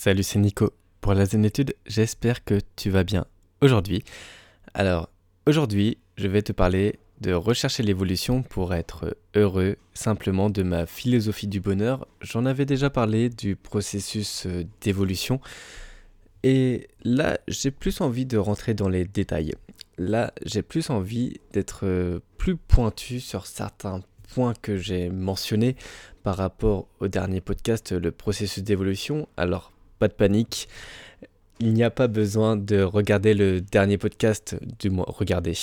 Salut, c'est Nico. Pour la zénétude, j'espère que tu vas bien aujourd'hui. Alors, aujourd'hui, je vais te parler de rechercher l'évolution pour être heureux, simplement de ma philosophie du bonheur. J'en avais déjà parlé du processus euh, d'évolution. Et là, j'ai plus envie de rentrer dans les détails. Là, j'ai plus envie d'être euh, plus pointu sur certains points que j'ai mentionnés par rapport au dernier podcast, le processus d'évolution. Alors, pas de panique. Il n'y a pas besoin de regarder le dernier podcast, du moins regarder.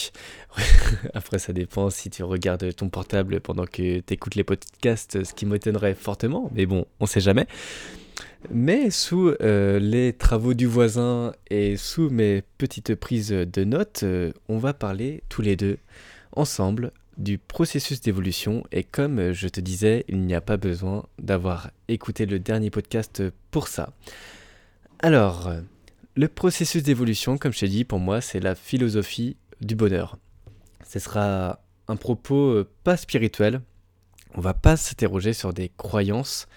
Après, ça dépend si tu regardes ton portable pendant que tu écoutes les podcasts, ce qui m'étonnerait fortement, mais bon, on sait jamais. Mais sous euh, les travaux du voisin et sous mes petites prises de notes, euh, on va parler tous les deux ensemble du processus d'évolution et comme je te disais, il n'y a pas besoin d'avoir écouté le dernier podcast pour ça. Alors, le processus d'évolution, comme je t'ai dit, pour moi, c'est la philosophie du bonheur. Ce sera un propos euh, pas spirituel. On va pas s'interroger sur des croyances,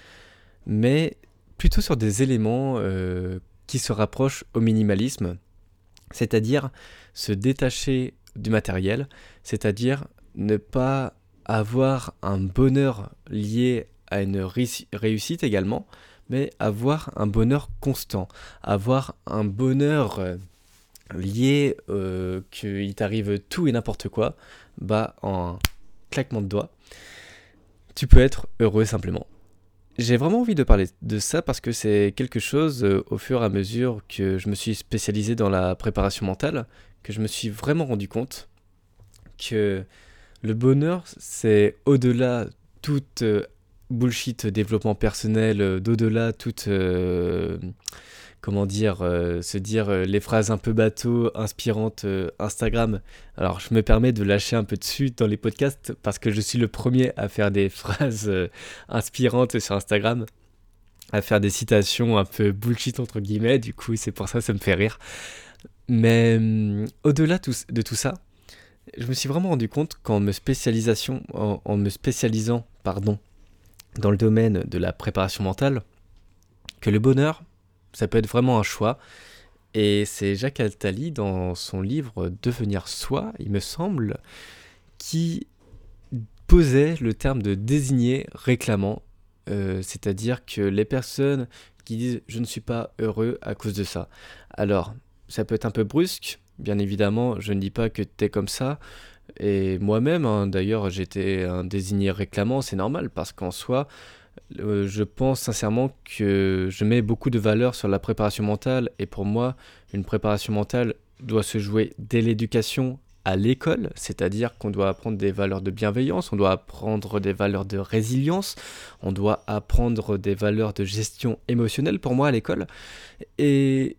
mais plutôt sur des éléments euh, qui se rapprochent au minimalisme, c'est-à-dire se détacher du matériel, c'est-à-dire ne pas avoir un bonheur lié à une réussite également, mais avoir un bonheur constant, avoir un bonheur euh, lié euh, qu'il t'arrive tout et n'importe quoi, bah en claquement de doigts, tu peux être heureux simplement. J'ai vraiment envie de parler de ça parce que c'est quelque chose euh, au fur et à mesure que je me suis spécialisé dans la préparation mentale, que je me suis vraiment rendu compte que le bonheur, c'est au-delà toute bullshit développement personnel, euh, d'au-delà toute. Euh, comment dire, euh, se dire les phrases un peu bateau, inspirantes Instagram. Alors je me permets de lâcher un peu dessus dans les podcasts parce que je suis le premier à faire des phrases inspirantes sur Instagram, à faire des citations un peu bullshit entre guillemets, du coup c'est pour ça que ça me fait rire. Mais hum, au-delà de tout ça, je me suis vraiment rendu compte qu'en me en me spécialisant, pardon, dans le domaine de la préparation mentale que le bonheur, ça peut être vraiment un choix. Et c'est Jacques Altali dans son livre Devenir soi, il me semble, qui posait le terme de désigner réclamant, euh, c'est-à-dire que les personnes qui disent je ne suis pas heureux à cause de ça. Alors, ça peut être un peu brusque, bien évidemment, je ne dis pas que tu es comme ça, et moi-même, hein, d'ailleurs, j'étais un désigné réclamant, c'est normal, parce qu'en soi, euh, je pense sincèrement que je mets beaucoup de valeur sur la préparation mentale, et pour moi, une préparation mentale doit se jouer dès l'éducation à l'école, c'est-à-dire qu'on doit apprendre des valeurs de bienveillance, on doit apprendre des valeurs de résilience, on doit apprendre des valeurs de gestion émotionnelle pour moi à l'école. Et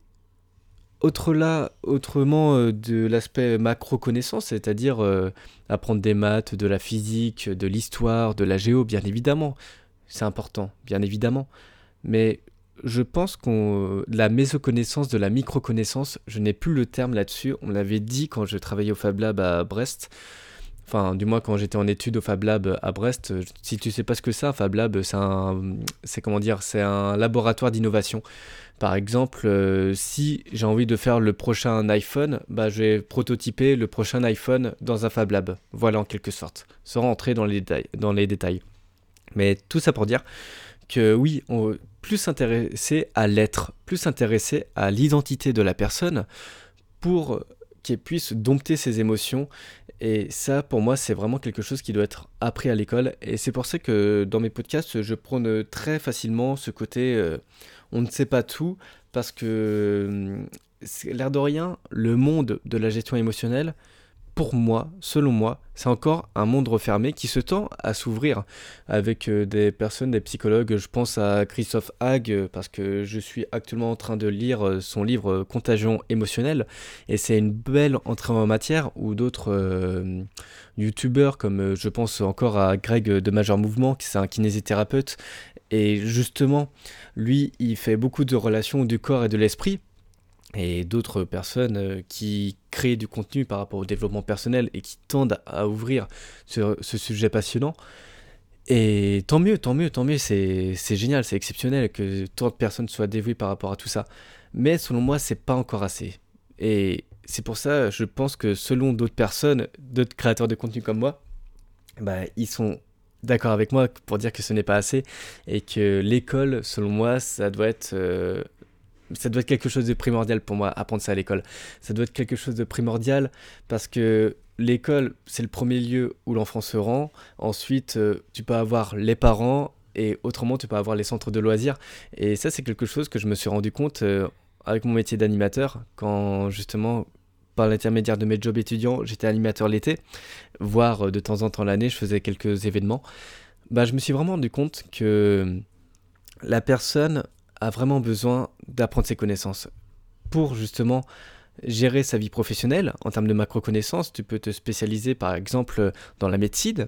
autrement euh, de l'aspect macro-connaissance, c'est-à-dire euh, apprendre des maths, de la physique, de l'histoire, de la géo, bien évidemment, c'est important, bien évidemment. Mais je pense qu'on la mésoconnaissance de la micro-connaissance, je n'ai plus le terme là-dessus. On l'avait dit quand je travaillais au Fab Lab à Brest. Enfin, du moins quand j'étais en études au Fab Lab à Brest. Si tu sais pas ce que c'est, un Fab Lab, c'est un, comment dire, c'est un laboratoire d'innovation. Par exemple, euh, si j'ai envie de faire le prochain iPhone, bah, je vais prototyper le prochain iPhone dans un Fab Lab. Voilà en quelque sorte, sans rentrer dans les, détails, dans les détails. Mais tout ça pour dire que oui, on plus s'intéresser à l'être, plus s'intéresser à l'identité de la personne pour qu'elle puisse dompter ses émotions. Et ça, pour moi, c'est vraiment quelque chose qui doit être appris à l'école. Et c'est pour ça que dans mes podcasts, je prône très facilement ce côté... Euh, on ne sait pas tout parce que, hum, l'air de rien, le monde de la gestion émotionnelle, pour moi, selon moi, c'est encore un monde refermé qui se tend à s'ouvrir. Avec euh, des personnes, des psychologues. Je pense à Christophe Hague euh, parce que je suis actuellement en train de lire euh, son livre Contagion émotionnelle. Et c'est une belle entrée en matière ou d'autres youtubeurs comme je pense encore à Greg de Major Mouvement qui c'est un kinésithérapeute. Et justement lui il fait beaucoup de relations du corps et de l'esprit et d'autres personnes euh, qui créent du contenu par rapport au développement personnel et qui tendent à ouvrir ce, sujet passionnant. Et tant mieux, tant mieux, tant mieux, c'est génial, c'est exceptionnel que tant de personnes soient dévouées par rapport à tout ça. Mais selon moi, c'est pas encore assez. Et c'est pour ça, je pense que selon d'autres personnes, d'autres créateurs de contenu comme moi, bah, ils sont d'accord avec moi pour dire que ce n'est pas assez et que l'école, selon moi, ça doit être euh, ça doit être quelque chose de primordial pour moi, apprendre ça à l'école. Ça doit être quelque chose de primordial parce que l'école, c'est le premier lieu où l'enfant se rend. Ensuite, euh, tu peux avoir les parents et autrement, tu peux avoir les centres de loisirs. Et ça, c'est quelque chose que je me suis rendu compte euh, avec mon métier d'animateur quand justement par l'intermédiaire de mes jobs étudiants, j'étais animateur l'été, voire euh, de temps en temps l'année, je faisais quelques événements. Bah, je me suis vraiment rendu compte que la personne a vraiment besoin d'apprendre ses connaissances pour justement gérer sa vie professionnelle en termes de macro-connaissances. Tu peux te spécialiser par exemple dans la médecine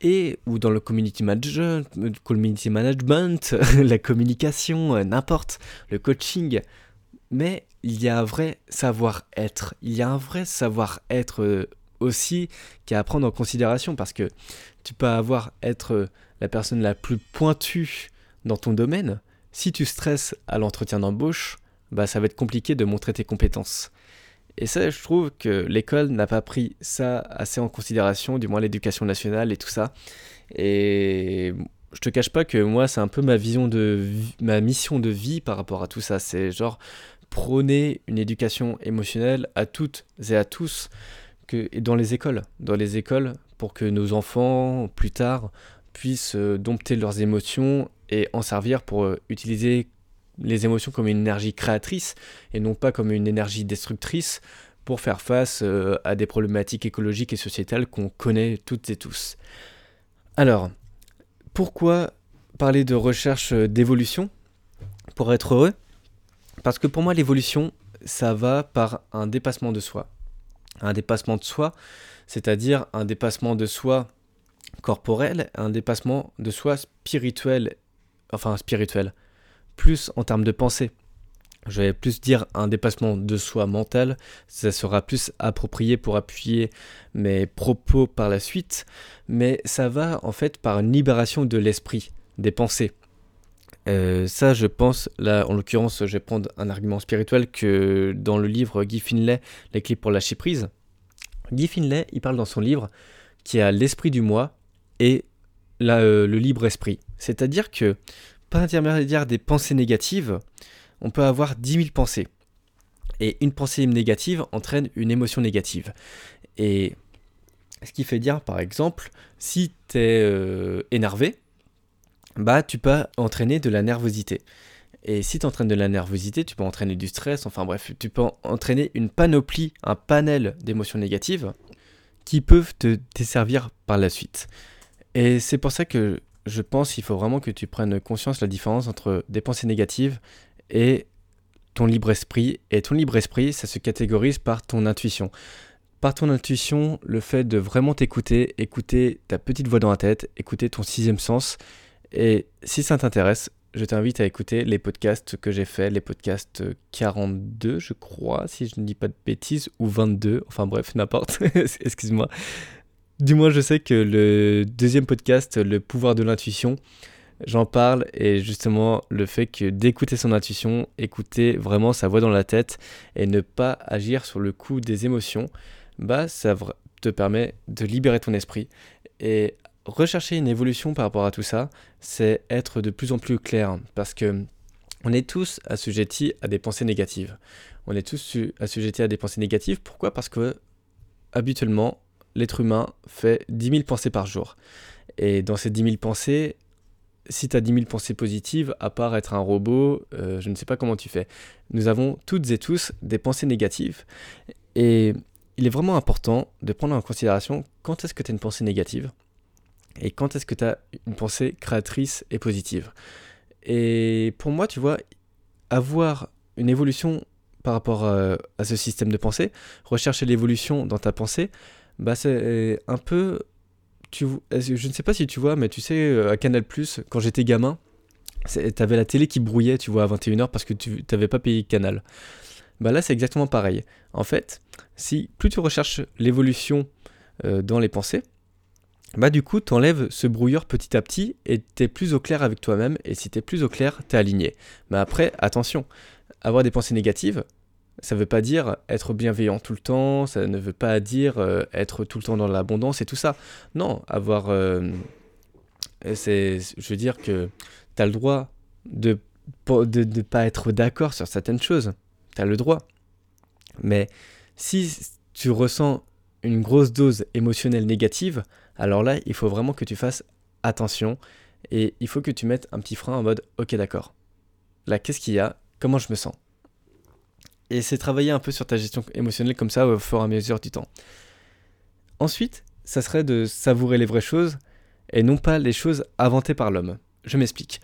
et ou dans le community management, community management la communication, euh, n'importe, le coaching. Mais il y a un vrai savoir-être. Il y a un vrai savoir-être euh, aussi qui à prendre en considération parce que tu peux avoir être la personne la plus pointue dans ton domaine, si tu stresses à l'entretien d'embauche, bah ça va être compliqué de montrer tes compétences. Et ça, je trouve que l'école n'a pas pris ça assez en considération, du moins l'éducation nationale et tout ça. Et je te cache pas que moi, c'est un peu ma vision de ma mission de vie par rapport à tout ça. C'est genre prôner une éducation émotionnelle à toutes et à tous et dans les écoles. Dans les écoles, pour que nos enfants, plus tard, puissent euh, dompter leurs émotions et en servir pour euh, utiliser les émotions comme une énergie créatrice et non pas comme une énergie destructrice pour faire face euh, à des problématiques écologiques et sociétales qu'on connaît toutes et tous. Alors, pourquoi parler de recherche d'évolution pour être heureux? Parce que pour moi, l'évolution, ça va par un dépassement de soi. Un dépassement de soi, c'est-à-dire un dépassement de soi corporel, un dépassement de soi spirituel, enfin spirituel, plus en termes de pensée. Je vais plus dire un dépassement de soi mental, ça sera plus approprié pour appuyer mes propos par la suite, mais ça va en fait par une libération de l'esprit, des pensées. Euh, ça, je pense, là, en l'occurrence, je vais prendre un argument spirituel que dans le livre Guy Finlay, Les clés pour lâcher prise. Guy Finlay, il parle dans son livre qui a l'esprit du moi et euh, le libre esprit. C'est-à-dire que par l'intermédiaire des pensées négatives, on peut avoir 10 000 pensées. Et une pensée négative entraîne une émotion négative. Et ce qui fait dire, par exemple, si tu es euh, énervé, bah tu peux entraîner de la nervosité. Et si tu entraînes de la nervosité, tu peux entraîner du stress, enfin bref, tu peux entraîner une panoplie, un panel d'émotions négatives qui peuvent te desservir par la suite. Et c'est pour ça que je pense qu'il faut vraiment que tu prennes conscience de la différence entre des pensées négatives et ton libre esprit. Et ton libre esprit, ça se catégorise par ton intuition. Par ton intuition, le fait de vraiment t'écouter, écouter ta petite voix dans la tête, écouter ton sixième sens. Et si ça t'intéresse, je t'invite à écouter les podcasts que j'ai faits, les podcasts 42, je crois, si je ne dis pas de bêtises, ou 22, enfin bref, n'importe, excuse-moi. Du moins, je sais que le deuxième podcast, Le pouvoir de l'intuition, j'en parle et justement le fait que d'écouter son intuition, écouter vraiment sa voix dans la tête et ne pas agir sur le coup des émotions, bah ça te permet de libérer ton esprit et rechercher une évolution par rapport à tout ça, c'est être de plus en plus clair parce que on est tous assujettis à des pensées négatives. On est tous assujettis à des pensées négatives. Pourquoi? Parce que habituellement, l'être humain fait 10 000 pensées par jour. Et dans ces 10 000 pensées, si tu as 10 000 pensées positives, à part être un robot, euh, je ne sais pas comment tu fais. Nous avons toutes et tous des pensées négatives. Et il est vraiment important de prendre en considération quand est-ce que tu as une pensée négative et quand est-ce que tu as une pensée créatrice et positive. Et pour moi, tu vois, avoir une évolution par rapport à, à ce système de pensée, rechercher l'évolution dans ta pensée, bah c'est un peu tu je ne sais pas si tu vois mais tu sais euh, à Canal quand j'étais gamin t'avais la télé qui brouillait tu vois à 21h parce que tu t'avais pas payé Canal bah là c'est exactement pareil en fait si plus tu recherches l'évolution euh, dans les pensées bah du coup, t'enlèves ce brouilleur petit à petit et t'es plus au clair avec toi-même. Et si t'es plus au clair, t'es aligné. Mais après, attention, avoir des pensées négatives, ça veut pas dire être bienveillant tout le temps, ça ne veut pas dire euh, être tout le temps dans l'abondance et tout ça. Non, avoir... Euh, c'est, je veux dire que t'as le droit de ne pas être d'accord sur certaines choses. T'as le droit. Mais si tu ressens une grosse dose émotionnelle négative, alors là, il faut vraiment que tu fasses attention et il faut que tu mettes un petit frein en mode ok d'accord. Là, qu'est-ce qu'il y a? Comment je me sens? Et c'est travailler un peu sur ta gestion émotionnelle comme ça au fur et à mesure du temps. Ensuite, ça serait de savourer les vraies choses et non pas les choses inventées par l'homme. Je m'explique.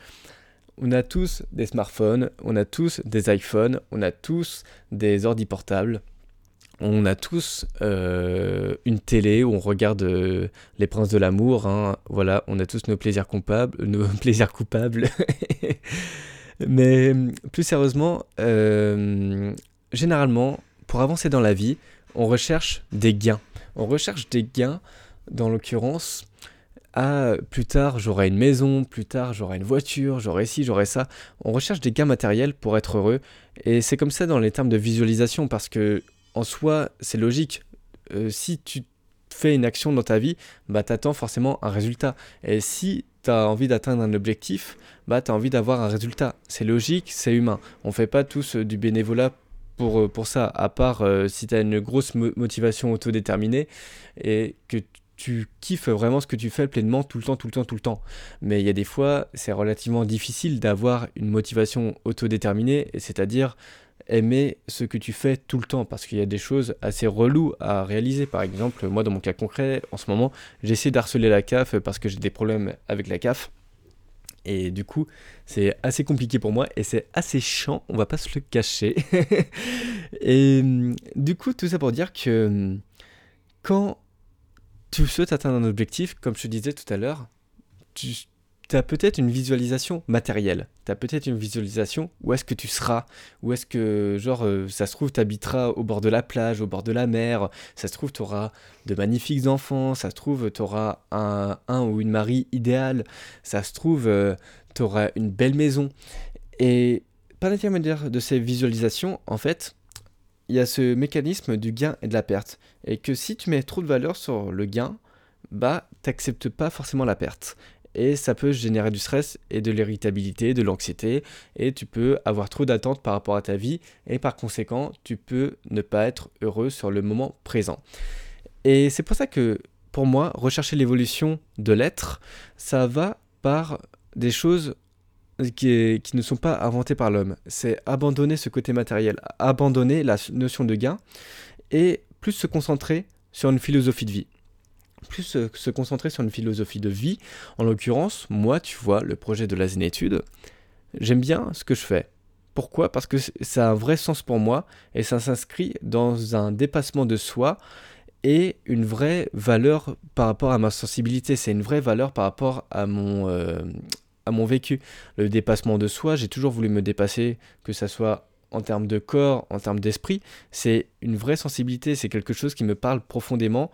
On a tous des smartphones, on a tous des iPhones, on a tous des ordi portables, on a tous euh, une télé où on regarde euh, Les Princes de l'amour. Hein. Voilà, on a tous nos plaisirs coupables. Nos plaisirs coupables. Mais plus sérieusement, euh, généralement, pour avancer dans la vie, on recherche des gains. On recherche des gains, dans l'occurrence, à plus tard j'aurai une maison, plus tard j'aurai une voiture, j'aurai ci, j'aurai ça. On recherche des gains matériels pour être heureux. Et c'est comme ça dans les termes de visualisation, parce que en soi, c'est logique. Euh, si tu fais une action dans ta vie, bah, tu attends forcément un résultat. Et si tu as envie d'atteindre un objectif, bah, tu envie d'avoir un résultat. C'est logique, c'est humain. On fait pas tous euh, du bénévolat pour, euh, pour ça, à part si tu une grosse motivation autodéterminée et que tu kiffes vraiment ce que tu fais pleinement tout le temps, tout le temps, tout le temps. Mais il y a des fois, c'est relativement difficile d'avoir une motivation autodéterminée, c'est-à-dire aimer ce que tu fais tout le temps parce qu'il y a des choses assez reloues à réaliser. Par exemple, moi dans mon cas concret, en ce moment, j'essaie d'harceler la CAF parce que j'ai des problèmes avec la CAF. Et du coup, c'est assez compliqué pour moi et c'est assez chiant, on va pas se le cacher. et du coup, tout ça pour dire que quand tu souhaites atteindre un objectif, comme je te disais tout à l'heure, tu, tu as peut-être une visualisation matérielle. Tu as peut-être une visualisation où est-ce que tu seras, où est-ce que, genre, euh, ça se trouve, tu habiteras au bord de la plage, au bord de la mer, ça se trouve, tu auras de magnifiques enfants, ça se trouve, tu auras un, ou une mari idéale, ça se trouve, euh, tu auras une belle maison. Et par l'intermédiaire de ces visualisations, en fait, il y a ce mécanisme du gain et de la perte. Et que si tu mets trop de valeur sur le gain, bah, t'acceptes pas forcément la perte et ça peut générer du stress et de l'irritabilité, de l'anxiété, et tu peux avoir trop d'attentes par rapport à ta vie, et par conséquent, tu peux ne pas être heureux sur le moment présent. Et c'est pour ça que, pour moi, rechercher l'évolution de l'être, ça va par des choses qui, qui ne sont pas inventées par l'homme. C'est abandonner ce côté matériel, abandonner la notion de gain, et plus se concentrer sur une philosophie de vie plus se, concentrer sur une philosophie de vie. En l'occurrence, moi, tu vois, le projet de la zénétude, j'aime bien ce que je fais. Pourquoi? Parce que ça a un vrai sens pour moi et ça s'inscrit dans un dépassement de soi et une vraie valeur par rapport à ma sensibilité. C'est une vraie valeur par rapport à mon, euh, à mon vécu. Le dépassement de soi, j'ai toujours voulu me dépasser, que ça soit en termes de corps, en termes d'esprit, c'est une vraie sensibilité, c'est quelque chose qui me parle profondément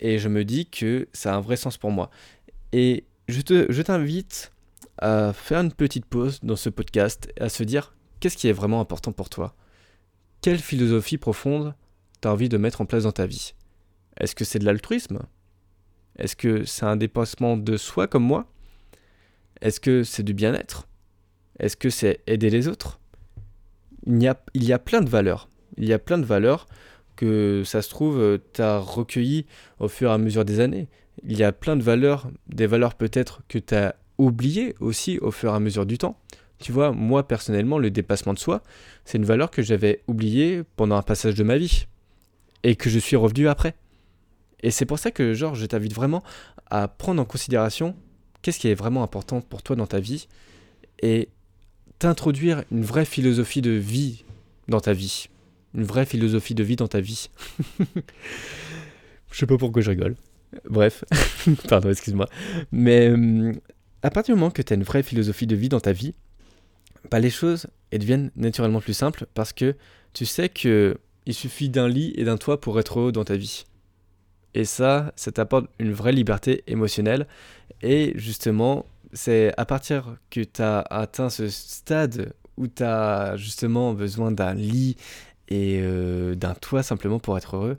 et je me dis que ça a un vrai sens pour moi. Et je, te, je t'invite à faire une petite pause dans ce podcast et à se dire qu'est-ce qui est vraiment important pour toi? Quelle philosophie profonde tu as envie de mettre en place dans ta vie? Est-ce que c'est de l'altruisme? Est-ce que c'est un dépassement de soi comme moi? Est-ce que c'est du bien-être? Est-ce que c'est aider les autres? Il y, a, plein de valeurs. Il y a plein de valeurs que ça se trouve, euh, tu as recueilli au fur et à mesure des années. Il y a plein de valeurs, des valeurs peut-être que tu as oubliées aussi au fur et à mesure du temps. Tu vois, moi personnellement, le dépassement de soi, c'est une valeur que j'avais oubliée pendant un passage de ma vie et que je suis revenu après. Et c'est pour ça que, genre, je t'invite vraiment à prendre en considération qu'est-ce qui est vraiment important pour toi dans ta vie et t'introduire une vraie philosophie de vie dans ta vie une vraie philosophie de vie dans ta vie. je sais pas pourquoi je rigole. Bref, pardon, excuse-moi. Mais euh, à partir du moment que tu as une vraie philosophie de vie dans ta vie, bah, les choses deviennent naturellement plus simples parce que tu sais que il suffit d'un lit et d'un toit pour être heureux dans ta vie. Et ça, ça t'apporte une vraie liberté émotionnelle. Et justement, c'est à partir que tu as atteint ce stade où tu as justement besoin d'un lit et euh, d'un toit simplement pour être heureux,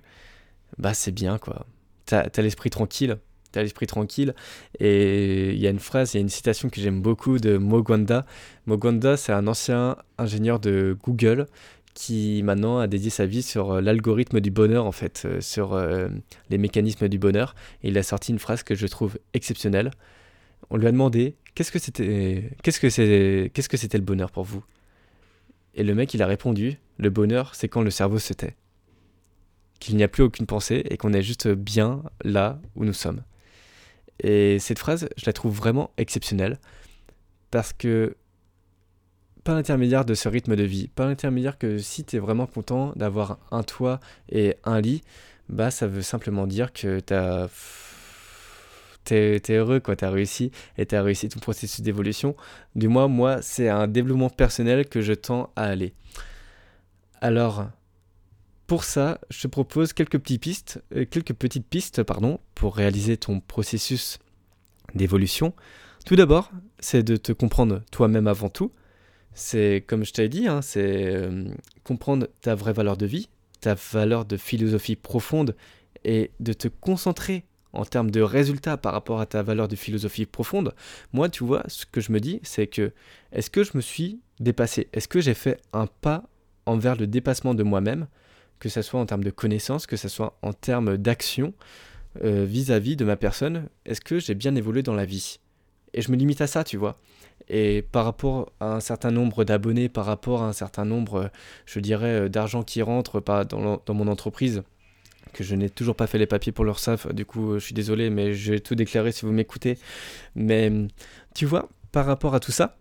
bah c'est bien quoi. Tu as, l'esprit tranquille. T'as l'esprit tranquille. Et il y a une phrase, il y a une citation que j'aime beaucoup de Mogwanda. Mogwanda, c'est un ancien ingénieur de Google qui maintenant a dédié sa vie sur euh, l'algorithme du bonheur, en fait, euh, sur les mécanismes du bonheur. Et il a sorti une phrase que je trouve exceptionnelle on lui a demandé qu'est-ce que c'était le bonheur pour vous? Et le mec il a répondu le bonheur c'est quand le cerveau se tait. Qu'il n'y a plus aucune pensée et qu'on est juste bien là où nous sommes. Et cette phrase, je la trouve vraiment exceptionnelle parce que pas l'intermédiaire de ce rythme de vie, pas l'intermédiaire que si tu es vraiment content d'avoir un toit et un lit, bah ça veut simplement dire que tu as t'es es heureux, quoi, t'as réussi et t'as réussi ton processus d'évolution. Du moins, moi, c'est un développement personnel que je tends à aller. Alors, pour ça, je te propose quelques petites pistes, euh, quelques petites pistes, pardon, pour réaliser ton processus d'évolution. Tout d'abord, c'est de te comprendre toi-même avant tout. C'est comme je t'ai dit, hein, c'est euh, comprendre ta vraie valeur de vie, ta valeur de philosophie profonde et de te concentrer en termes de résultats par rapport à ta valeur de philosophie profonde, moi, tu vois, ce que je me dis, c'est que est-ce que je me suis dépassé? Est-ce que j'ai fait un pas envers le dépassement de moi-même, que ce soit en termes de connaissances, que ce soit en termes d'action euh, vis-à-vis de ma personne Est-ce que j'ai bien évolué dans la vie? Et je me limite à ça, tu vois. Et par rapport à un certain nombre d'abonnés, par rapport à un certain nombre, je dirais, euh, d'argent qui rentre pas dans mon entreprise, que je n'ai toujours pas fait les papiers pour leur SAF, du coup je suis désolé, mais je vais tout déclarer si vous m'écoutez. Mais tu vois, par rapport à tout ça,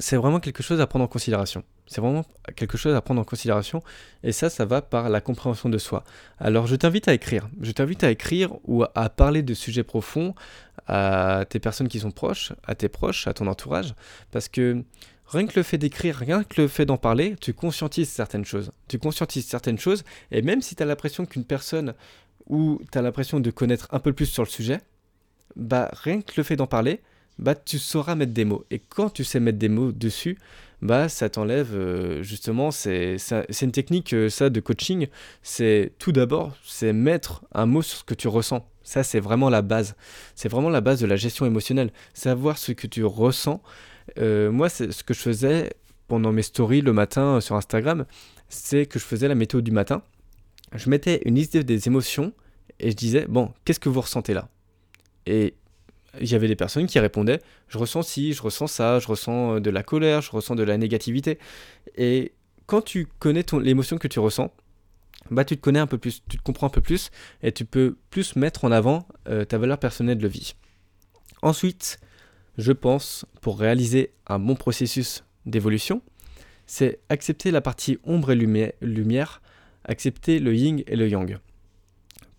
c'est vraiment quelque chose à prendre en considération. C'est vraiment quelque chose à prendre en considération. Et ça, ça va par la compréhension de soi. Alors je t'invite à écrire. Je t'invite à écrire ou à parler de sujets profonds à tes personnes qui sont proches, à tes proches, à ton entourage. Parce que Rien que le fait d'écrire, rien que le fait d'en parler, tu conscientises certaines choses. Tu conscientises certaines choses, et même si tu as l'impression qu'une personne ou tu as l'impression de connaître un peu plus sur le sujet, bah rien que le fait d'en parler, bah tu sauras mettre des mots. Et quand tu sais mettre des mots dessus, bah ça t'enlève euh, justement, c'est une technique euh, ça de coaching, c'est tout d'abord, c'est mettre un mot sur ce que tu ressens. Ça c'est vraiment la base. C'est vraiment la base de la gestion émotionnelle. Savoir ce que tu ressens euh, moi, ce que je faisais pendant mes stories le matin euh, sur Instagram, c'est que je faisais la météo du matin. Je mettais une liste des émotions et je disais, bon, qu'est-ce que vous ressentez là? Et il y avait des personnes qui répondaient, je ressens ci, je ressens ça, je ressens euh, de la colère, je ressens de la négativité. Et quand tu connais l'émotion que tu ressens, bah tu te connais un peu plus, tu te comprends un peu plus et tu peux plus mettre en avant ta valeur personnelle de vie. Ensuite, je pense, pour réaliser un bon processus d'évolution, c'est accepter la partie ombre et lumière, accepter le yin et le yang.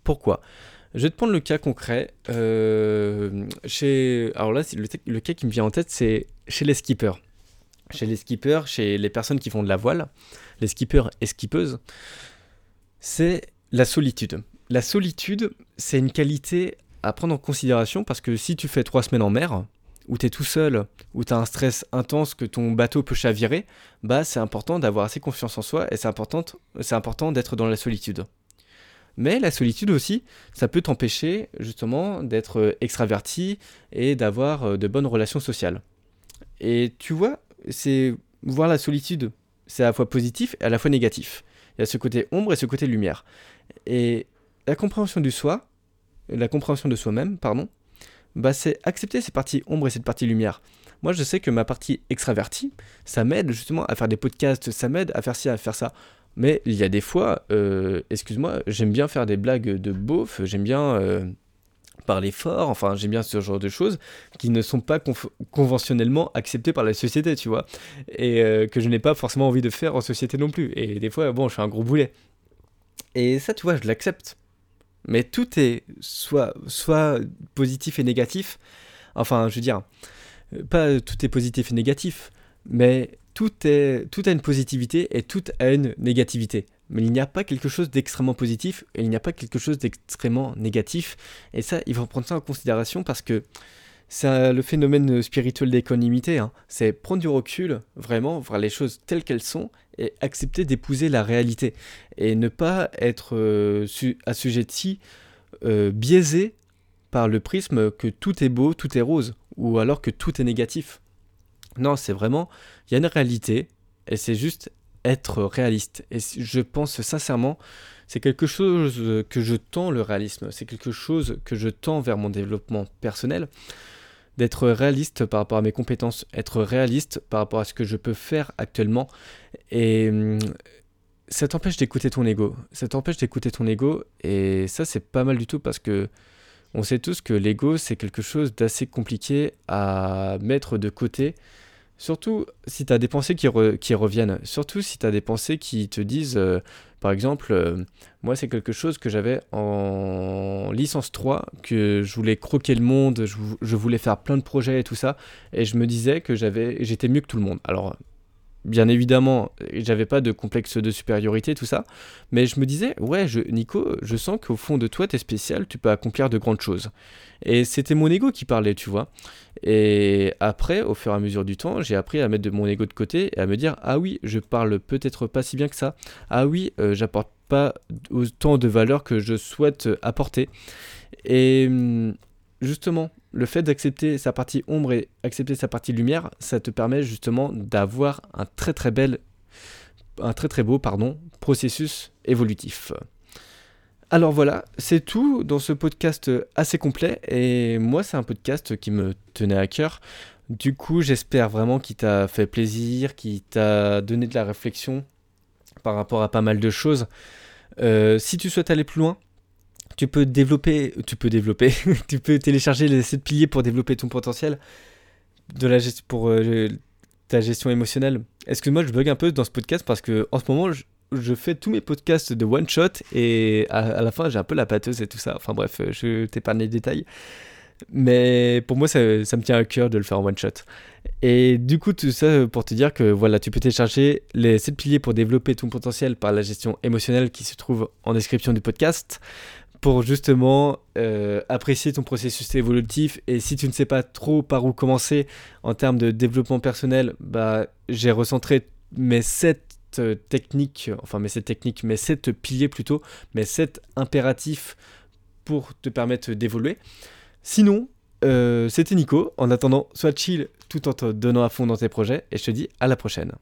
Pourquoi? Je vais te prendre le cas concret. Euh, chez, alors là, le, le, cas qui me vient en tête, c'est chez les skippers. Chez les skippers, chez les personnes qui font de la voile, les skippers et skippeuses, c'est la solitude. La solitude, c'est une qualité à prendre en considération parce que si tu fais trois semaines en mer, où tu es tout seul, où tu as un stress intense que ton bateau peut chavirer, bah c'est important d'avoir assez confiance en soi et c'est important, d'être dans la solitude. Mais la solitude aussi, ça peut t'empêcher justement d'être euh, extraverti et d'avoir euh, de bonnes relations sociales. Et tu vois, c'est voir la solitude, c'est à la fois positif et à la fois négatif. Il y a ce côté ombre et ce côté lumière. Et la compréhension du soi, la compréhension de soi-même, pardon, bah, c'est accepter cette partie ombre et cette partie lumière. Moi, je sais que ma partie extravertie, ça m'aide justement à faire des podcasts, ça m'aide à faire ci, à faire ça. Mais il y a des fois, euh, excuse-moi, j'aime bien faire des blagues de beauf, j'aime bien euh, parler fort, enfin, j'aime bien ce genre de choses qui ne sont pas conventionnellement acceptées par la société, tu vois, et euh, que je n'ai pas forcément envie de faire en société non plus. Et des fois, bon, je suis un gros boulet. Et ça, tu vois, je l'accepte. Mais tout est soit, soit positif et négatif. Enfin, je veux dire, pas tout est positif et négatif, mais tout, est, tout a une positivité et tout a une négativité. mais il n'y a pas quelque chose d'extrêmement positif et il n'y a pas quelque chose d'extrêmement négatif. Et ça, il faut prendre ça en considération parce que c'est le phénomène spirituel d'équanimité. Hein. C'est prendre du recul, vraiment, voir les choses telles qu'elles sont et accepter d'épouser la réalité. Et ne pas être euh, assujetti, euh, biaisé par le prisme que tout est beau, tout est rose, ou alors que tout est négatif. Non, c'est vraiment, il y a une réalité, et c'est juste être réaliste. Et je pense sincèrement, c'est quelque chose que je tends le réalisme, c'est quelque chose que je tends vers mon développement personnel, d'être réaliste par rapport à mes compétences, être réaliste par rapport à ce que je peux faire actuellement. Et hum, ça t'empêche d'écouter ton ego. Ça t'empêche d'écouter ton ego. Et ça, c'est pas mal du tout parce que on sait tous que l'ego, c'est quelque chose d'assez compliqué à mettre de côté Surtout si tu des pensées qui, reviennent. Surtout si tu des pensées qui te disent, euh, par exemple, euh, moi c'est quelque chose que j'avais en licence 3, que je voulais croquer le monde, je, je, voulais faire plein de projets et tout ça, et je me disais que j'avais, j'étais mieux que tout le monde. Alors bien évidemment, j'avais pas de complexe de supériorité, tout ça, mais je me disais, ouais, Nico, je sens qu'au fond de toi, tu es spécial, tu peux accomplir de grandes choses. Et c'était mon ego qui parlait, tu vois. Et après, au fur et à mesure du temps, j'ai appris à mettre de mon ego de côté et à me dire, ah oui, je parle peut-être pas si bien que ça. Ah oui, euh, j'apporte pas autant de valeur que je souhaite apporter. Et hum, justement, le fait d'accepter sa partie ombre et accepter sa partie lumière, ça te permet justement d'avoir un très très bel, un très beau pardon, processus évolutif. Alors voilà, c'est tout dans ce podcast assez complet et moi c'est un podcast qui me tenait à cœur. Du coup, j'espère vraiment qu'il t'a fait plaisir, qu'il t'a donné de la réflexion par rapport à pas mal de choses. Euh, si tu souhaites aller plus loin, tu peux développer, tu peux développer, tu peux télécharger les 7 piliers pour développer ton potentiel de la pour euh, ta gestion émotionnelle. Excuse-moi, je bug un peu dans ce podcast parce que en ce moment, je, fais tous mes podcasts de one shot et à, la fin, j'ai un peu la pâteuse et tout ça. Enfin bref, je t'épargne les détails. Mais pour moi, ça, ça, me tient à cœur de le faire en one shot. Et du coup, tout ça pour te dire que voilà, tu peux télécharger les 7 piliers pour développer ton potentiel par la gestion émotionnelle qui se trouve en description du podcast pour justement euh, apprécier ton processus évolutif. Et si tu ne sais pas trop par où commencer en termes de développement personnel, bah, j'ai recentré mes sept euh, techniques, enfin mes sept techniques, mes sept piliers plutôt, mes sept impératifs pour te permettre d'évoluer. Sinon, euh, c'était Nico. En attendant, sois chill tout en te donnant à fond dans tes projets et je te dis à la prochaine.